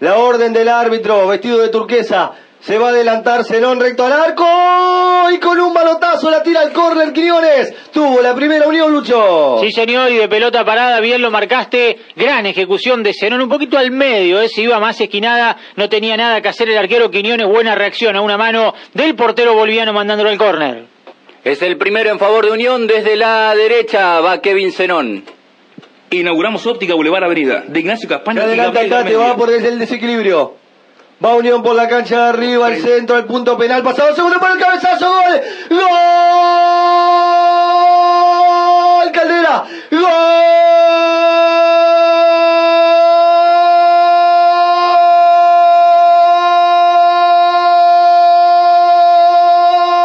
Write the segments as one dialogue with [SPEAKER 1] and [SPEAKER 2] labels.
[SPEAKER 1] La orden del árbitro, vestido de turquesa. Se va a adelantar Zenón recto al arco y con un malotazo la tira al córner Quiñones. Tuvo la primera unión, Lucho.
[SPEAKER 2] Sí, señor, y de pelota parada, bien lo marcaste. Gran ejecución de Zenón, un poquito al medio, ¿eh? se iba más esquinada, no tenía nada que hacer el arquero Quiñones. Buena reacción a una mano del portero boliviano mandándolo al córner.
[SPEAKER 3] Es el primero en favor de Unión, desde la derecha va Kevin Zenón.
[SPEAKER 4] Inauguramos óptica Boulevard Avenida de Ignacio
[SPEAKER 1] el
[SPEAKER 4] Gabriel
[SPEAKER 1] Tate,
[SPEAKER 4] Garmendia.
[SPEAKER 1] va por el desequilibrio. Va Unión por la cancha de arriba, al centro, al punto penal, pasado segundo para el cabezazo, gol. ¡Gol! Caldera,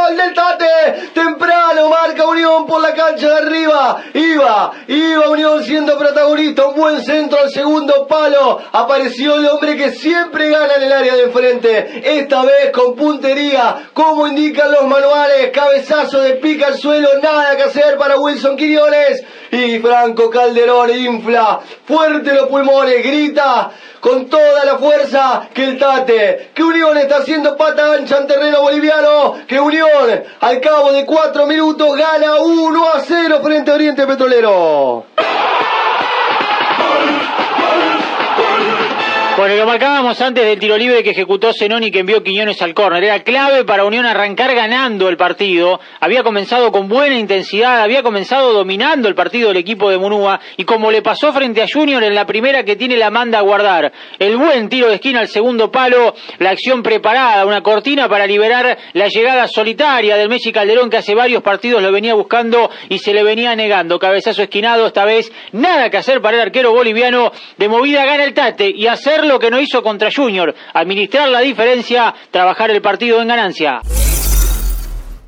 [SPEAKER 1] ¡Gol! Del Tate, temprano marca Unión por la cancha de arriba. Iba, iba Unión siendo protagonista, un buen centro al segundo palo. Apareció el hombre que siempre gana en el área de enfrente. Esta vez con puntería, como indican los manuales. Cabezazo de pica al suelo, nada que hacer para Wilson Quiñones. Y Franco Calderón infla fuerte los pulmones, grita con toda la fuerza que el Tate, que Unión está haciendo pata ancha en terreno boliviano, que Unión al cabo de cuatro minutos gana 1 a 0 frente a Oriente Petrolero.
[SPEAKER 2] Bueno, lo marcábamos antes del tiro libre que ejecutó Zenón y que envió Quiñones al córner. Era clave para Unión arrancar ganando el partido. Había comenzado con buena intensidad, había comenzado dominando el partido del equipo de Munúa y como le pasó frente a Junior en la primera que tiene la manda a guardar. El buen tiro de esquina al segundo palo, la acción preparada, una cortina para liberar la llegada solitaria del Messi Calderón que hace varios partidos lo venía buscando y se le venía negando. Cabezazo esquinado, esta vez nada que hacer para el arquero boliviano. De movida gana el Tate y hacer lo que no hizo contra Junior, administrar la diferencia, trabajar el partido en ganancia.